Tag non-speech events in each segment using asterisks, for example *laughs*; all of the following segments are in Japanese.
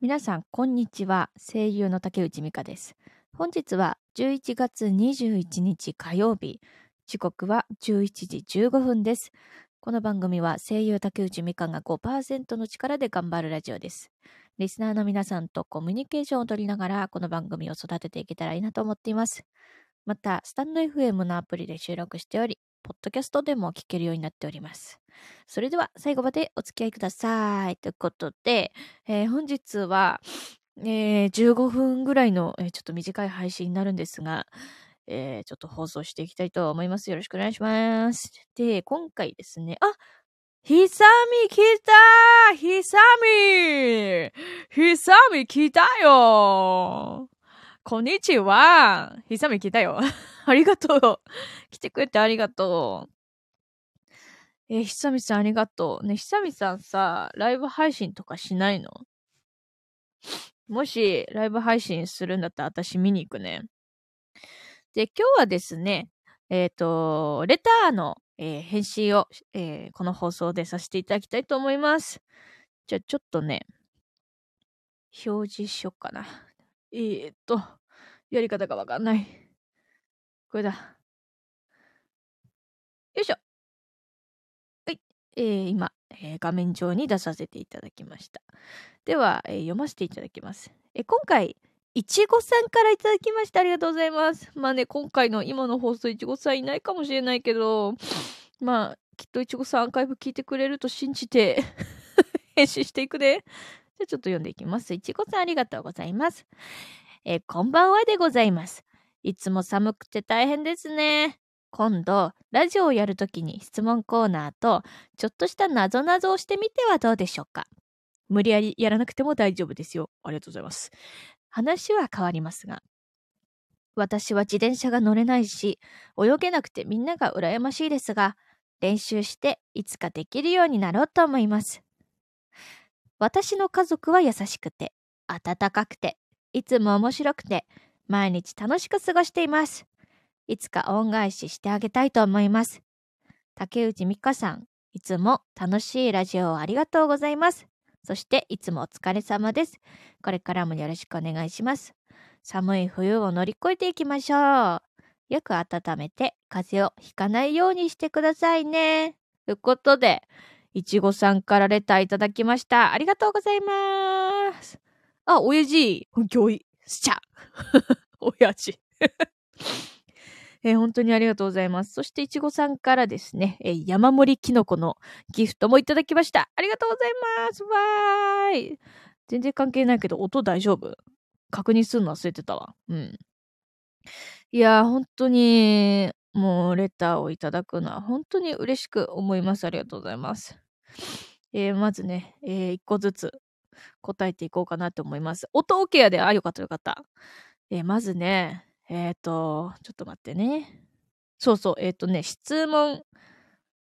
皆さん、こんにちは。声優の竹内美香です。本日は11月21日火曜日。時刻は11時15分です。この番組は声優竹内美香が5%の力で頑張るラジオです。リスナーの皆さんとコミュニケーションを取りながら、この番組を育てていけたらいいなと思っています。また、スタンド FM のアプリで収録しており、ポッドキャストでも聞けるようになっております。それでは最後までお付き合いください。ということで、えー本日は、えー15分ぐらいの、えーちょっと短い配信になるんですが、えーちょっと放送していきたいと思います。よろしくお願いします。で、今回ですね、あひさみ来たひさみ。ひさみ来たよ。こんにちは。ひさみ来たよ。*laughs* ありがとう。*laughs* 来てくれてありがとう。えー、ひさみさんありがとう。ね、ひさみさんさ、ライブ配信とかしないの？*sniffs* もし、ライブ配信するんだったら私見に行くね。で、今日はですね、えっ、と、レターの、えー返信を、えーこの放送でさせていただきたいと思います。じゃあ、ちょっとね、表示しよっかな。えー、っと、やり方がわかんない。これだ。えー今、えー画面上に出させていただきました。では、えー読ませていただきます。えー今回、いちごさんからいただきました。ありがとうございます。まあね、今回の今の放送、いちごさんいないかもしれないけど、まあ、きっといちごさんアーカイブ聞いてくれると信じて、*laughs* 編集していくで。じゃあちょっと読んでいきます。いちごさんありがとうございます。えーこんばんはでございます。いつも寒くて大変ですね。今度、ラジオをやるときに質問コーナーと、ちょっとしたなぞなぞをしてみてはどうでしょうか？無理やりやらなくても大丈夫ですよ。ありがとうございます。話は変わりますが、私は自転車が乗れないし、泳げなくてみんなが羨ましいですが、練習していつかできるようになろうと思います。私の家族は優しくて、温かくて、いつも面白くて、毎日楽しく過ごしています。いつか恩返ししてあげたいと思います。竹内美香さん、いつも楽しいラジオをありがとうございます。そして、いつもお疲れ様です。これからもよろしくお願いします。寒い冬を乗り越えていきましょう。よく温めて風邪をひかないようにしてくださいね。ということで、いちごさんからレターいただきました。ありがとうございます。あ、おやじ、ぎょい、しちゃ。*laughs* おやじ。えー本当にありがとうございます。そして、いちごさんからですね、えー山盛りきのこのギフトもいただきました。ありがとうございます。わーい。全然関係ないけど、音大丈夫？確認するの忘れてたわ。うん。いやー、本当に、もう、レターをいただくのは本当に嬉しく思います。ありがとうございます。えーまずね、えー一個ずつ答えていこうかなと思います。音 OK やで。あ、よかったよかった。えーまずね、えっ、と、ちょっと待ってね。そうそう、えっ、とね、質問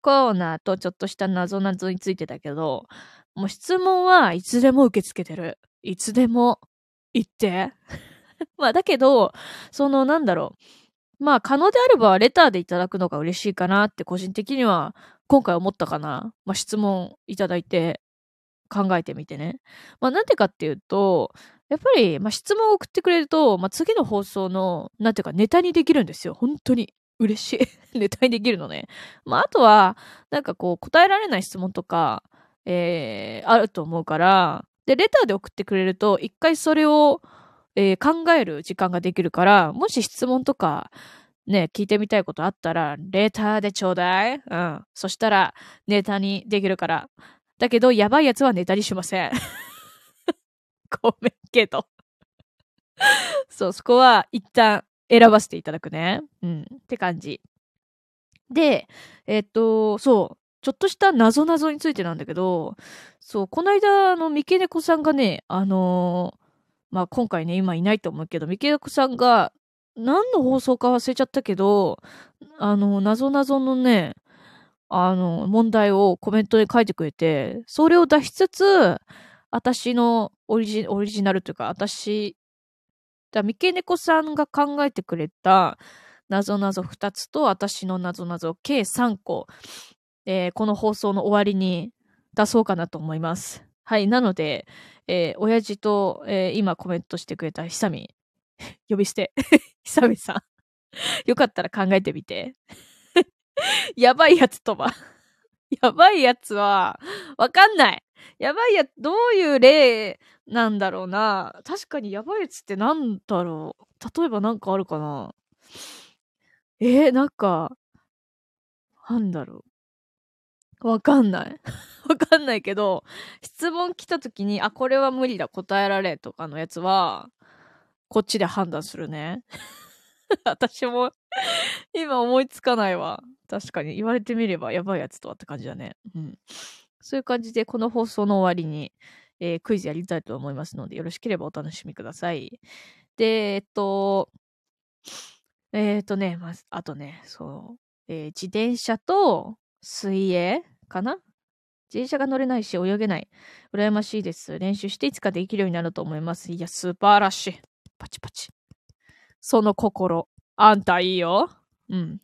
コーナーとちょっとした謎々についてだけど、もう質問はいつでも受け付けてる。いつでも言って。*laughs* まあだけど、そのなんだろう。まあ可能であればレターでいただくのが嬉しいかなって個人的には今回思ったかな。まあ質問いただいて考えてみてね。まあなんでかっていうと、やっぱり、まあ、質問を送ってくれると、まあ、次の放送の、なんていうか、ネタにできるんですよ。本当に。嬉しい。*laughs* ネタにできるのね。まあ、あとは、なんかこう、答えられない質問とか、えー、あると思うから、で、レターで送ってくれると、一回それを、えー考える時間ができるから、もし質問とか、ね、聞いてみたいことあったら、レターでちょうだい。うん。そしたら、ネタにできるから。だけど、やばいやつはネタにしません。*laughs* ごめんけど。そう、そこは一旦選ばせていただくね。うん。って感じ。で、えっと、そう、ちょっとした謎々についてなんだけど、そう、この間、あの、三毛猫さんがね、あのーまあ、今回ね、今いないと思うけど、三毛猫さんが、何の放送か忘れちゃったけど、あの、謎々のね、あの、問題をコメントで書いてくれて、それを出しつつ、私のオリジオリジナルというか、私、だ三毛猫さんが考えてくれた謎々2つと、私の謎々計3個、えーこの放送の終わりに出そうかなと思います。はい。なので、えー、親父と、えー、今コメントしてくれた久美、呼び捨て、*laughs* 久美さん。よかったら考えてみて。*laughs* やばいやつとは *laughs* やばいやつは、わかんない。やばいや、どういう例なんだろうな。確かにやばいやつってなんだろう。例えばなんかあるかな。えー、なんか、なんだろう。わかんない。*laughs* わかんないけど、質問来た時に、あ、これは無理だ、答えられとかのやつは、こっちで判断するね。*laughs* 私も今思いつかないわ。確かに言われてみればやばいやつとはって感じだね。うん。そういう感じで、この放送の終わりに、えー、クイズやりたいと思いますので、よろしければお楽しみください。で、えっと、えー、っとね、まず、あとね、そう、えー、自転車と水泳かな？自転車が乗れないし泳げない。羨ましいです。練習していつかできるようになると思います。いや、素晴らしい。パチパチ。その心。あんたいいよ。うん。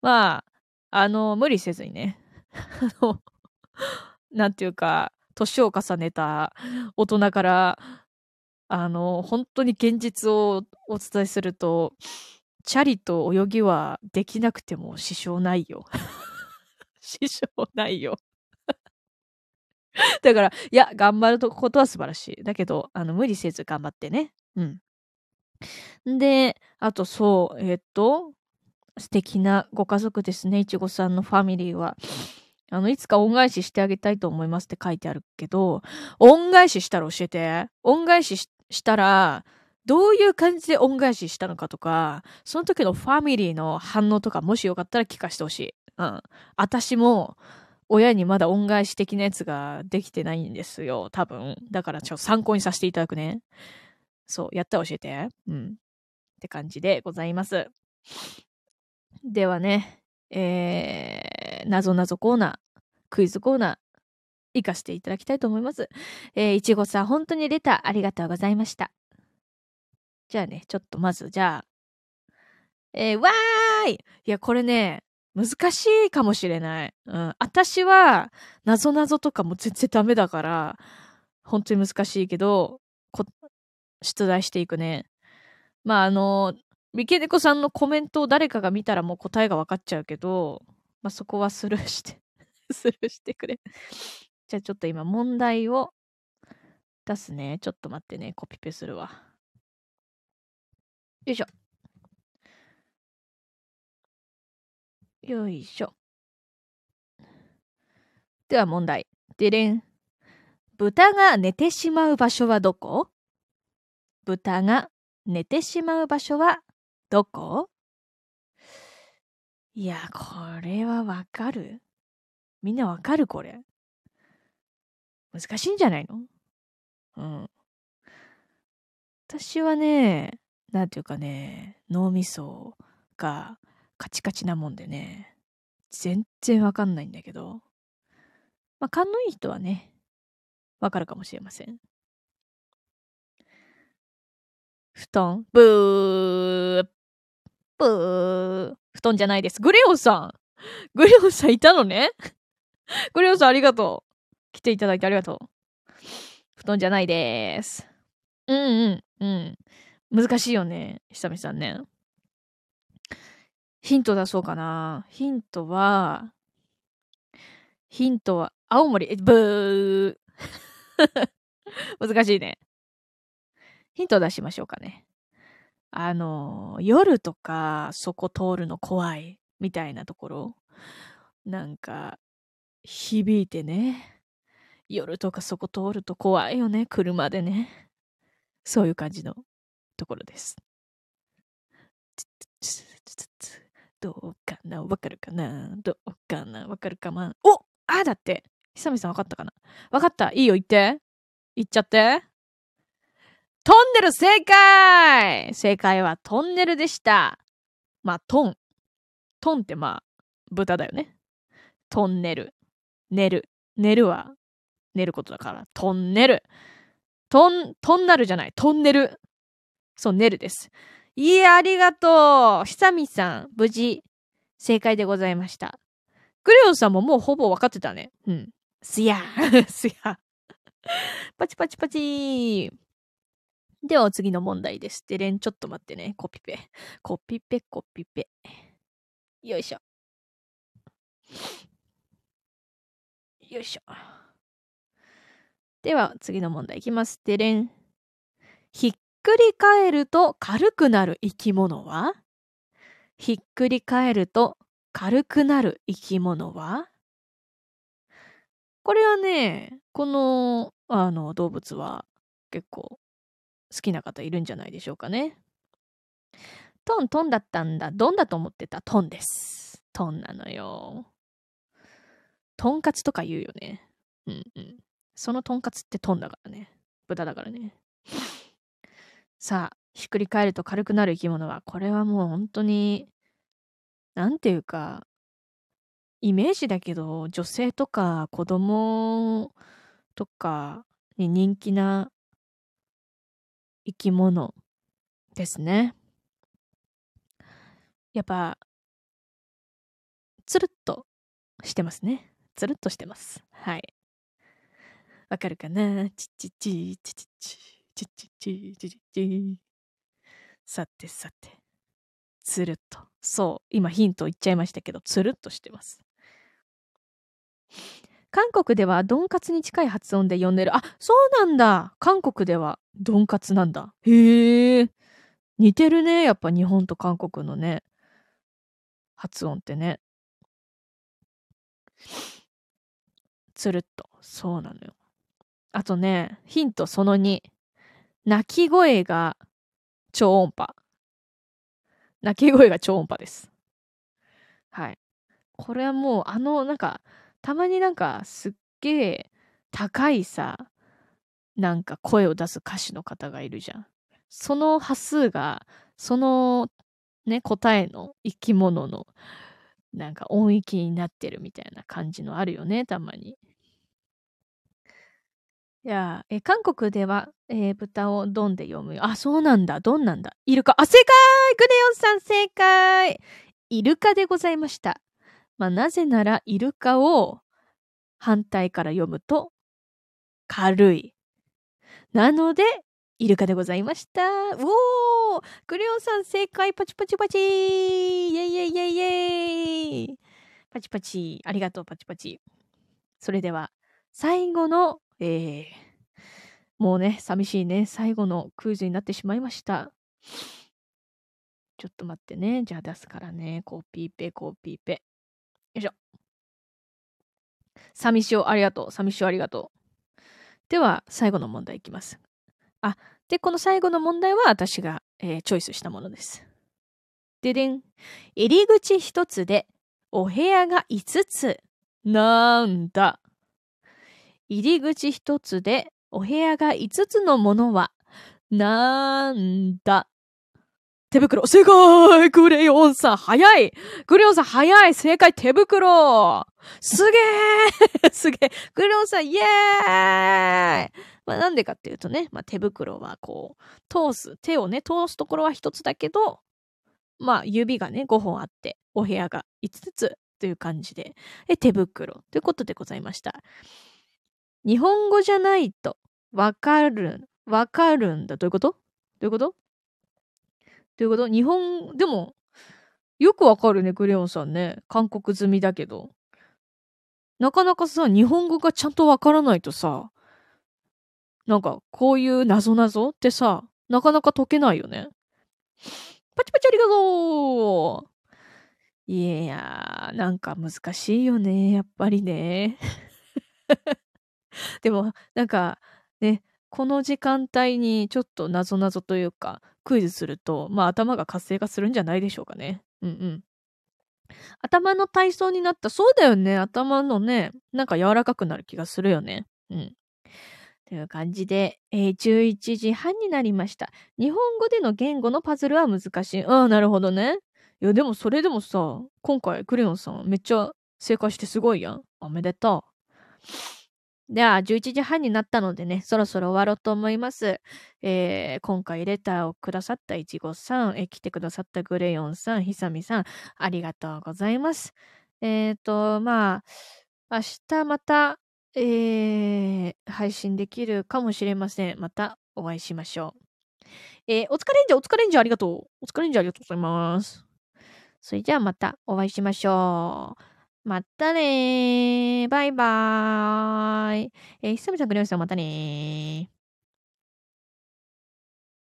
まあ、あの、無理せずにね。*laughs* あの、なんていうか、年を重ねた大人から、あの、本当に現実をお伝えすると、チャリと泳ぎはできなくても支障ないよ。*laughs* 支障ないよ。*laughs* だから、いや、頑張ることは素晴らしい。だけど、あの、無理せず頑張ってね。うん。で、あとそう、え、っと、素敵なご家族ですね、いちごさんのファミリーは。あの、いつか恩返ししてあげたいと思いますって書いてあるけど、恩返ししたら教えて。恩返ししたら、どういう感じで恩返ししたのかとか、その時のファミリーの反応とか、もしよかったら聞かせてほしい。うん。私も、親にまだ恩返し的なやつができてないんですよ、多分。だからちょっと参考にさせていただくね。そう、やったら教えて。うん。って感じでございます。ではね、えー、なぞなぞコーナー、クイズコーナー、行かせていただきたいと思います。えー、いちごさん、本当にレターありがとうございました。じゃあね、ちょっとまず、じゃあ、えー、わーいいや、これね、難しいかもしれない。うん。私は、なぞなぞとかも全然ダメだから、本当に難しいけど、出題していくね。まあ、あの、ミケネコさんのコメントを誰かが見たらもう答えが分かっちゃうけど、まあ、そこはスルーして *laughs* スルーしてくれ *laughs* じゃあちょっと今問題を出すね。ちょっと待ってね。コピペするわ。よいしょ。よいしょ。では問題。でれん。豚が寝てしまう場所はどこ？豚が寝てしまう場所はどこ？いや、これはわかる？みんなわかるこれ。難しいんじゃないの？うん。私はね、なんていうかね、脳みそがカチカチなもんでね、全然わかんないんだけど、まあ、勘のいい人はね、わかるかもしれません。布団？ブーブー布団じゃないです。グレオンさんグレオンさんいたのね？グレオンさんありがとう。来ていただいてありがとう。布団じゃないです。うんうんうん。難しいよね。久々さんね。ヒント出そうかな。ヒントは、ヒントは、青森、えブー *laughs* 難しいね。ヒント出しましょうかね。あの、夜とかそこ通るの怖いみたいなところ、なんか、響いてね。夜とかそこ通ると怖いよね、車でね。そういう感じのところです。どうかな？わかるかな？どうかな？わかるかなおあだって久々さんわかったかな？わかったいいよ言って。言っちゃって。トンネル正解正解はトンネルでした。まあ、トン。トンってまあ、豚だよね。トンネル。寝る。寝るは、寝ることだから、トンネル。トン、トンナルじゃない。トンネル。そう、寝るです。いえ、ありがとう。久美さん、無事、正解でございました。クレヨンさんももうほぼ分かってたね。うん。すや、*laughs* すや。パチパチパチではお次の問題です。でれん、ちょっと待ってね。コピペ。コピペ、コピペ。よいしょ。よいしょ。では次の問題いきます。でれん。ひっくり返ると軽くなる生き物は？ひっくり返ると軽くなる生き物は？これはね、この、あの、動物は結構好きな方いるんじゃないでしょうかね。トントンだったんだ。どんだと思ってた？トンです。トンなのよ。トンカツとか言うよね。うんうん。そのトンカツってトンだからね。豚だからね。さあ、ひっくり返ると軽くなる生き物は、これはもう本当に、なんていうか、イメージだけど、女性とか子供とかに人気な生き物ですね。やっぱ、つるっとしてますね。つるっとしてます。はい。わかるかな？ちちちちちちちちちちちちさてさて。つるっと。そう。今ヒント言っちゃいましたけど、つるっとしてます。韓国ではドンカツに近い発音で呼んでる。あ、そうなんだ。韓国ではドンカツなんだ。へえ。似てるね。やっぱ日本と韓国のね。発音ってね。つるっと。そうなのよ。あとね、ヒントその2。鳴き声が超音波。鳴き声が超音波です。はい。これはもう、あの、なんか、たまになんかすっげえ高いさ、なんか声を出す歌手の方がいるじゃん。その波数が、そのね、答えの生き物のなんか音域になってるみたいな感じのあるよね、たまに。いや、え、韓国では、えー、豚をドンで読むよ。あ、そうなんだ。ドンなんだ。イルカ。あ、正解クレヨンさん正解イルカでございました。まあ、なぜなら、イルカを反対から読むと、軽い。なので、イルカでございました。うおークレヨンさん正解パチパチパチイェイイェイイェイイェイパチパチありがとうパチパチ。それでは、最後の、えー、もうね、寂しいね、最後のクイズになってしまいました。ちょっと待ってね。じゃあ出すからね。コピーペ、コピーペ。よいしょ。寂しおありがとう。寂しおありがとう。では、最後の問題いきます。あ、で、この最後の問題は私が、えー、チョイスしたものです。ででん。入り口一つでお部屋が5つ。なんだ。入り口一つでお部屋が5つのものは、なんだ？手袋。正解クレヨンさん、早い。クレヨンさん、早い。正解、手袋。すげえ *laughs* すげえクレヨンさん、イエーイ。まあ、なんでかっていうとね、まあ、手袋はこう、通す、手をね、通すところは一つだけど、まあ、指がね、5本あって、お部屋が5つという感じで、手袋ということでございました。日本語じゃないと、わかる、わかるんだ。どういうこと？どういうこと？ということ？日本、でも、よくわかるね、クレヨンさんね。韓国済みだけど。なかなかさ、日本語がちゃんとわからないとさ、なんか、こういう謎々ってさ、なかなか解けないよね。パチパチありがとういやー、なんか難しいよね、やっぱりね。*laughs* でも、なんか、ね、この時間帯にちょっと謎々というか、クイズすると、まあ頭が活性化するんじゃないでしょうかね。うんうん。頭の体操になった。そうだよね。頭のね、なんか柔らかくなる気がするよね。うん。という感じで、えー、11時半になりました。日本語での言語のパズルは難しい。ああ、なるほどね。いや、でもそれでもさ、今回クレヨンさんめっちゃ正解してすごいやん。おめでとう。では、11時半になったのでね、そろそろ終わろうと思います。えー、今回レターをくださったいちごさん、えー、来てくださったグレヨンさん、ひさみさん、ありがとうございます。えっ、ー、と、まあ、明日また、えー、配信できるかもしれません。またお会いしましょう。えー、お疲れんじゃ、お疲れんじゃ、ありがとう。お疲れんじゃ、ありがとうございます。それじゃあまたお会いしましょう。またねー。バイバーイ。えー、久々くれました。またねー。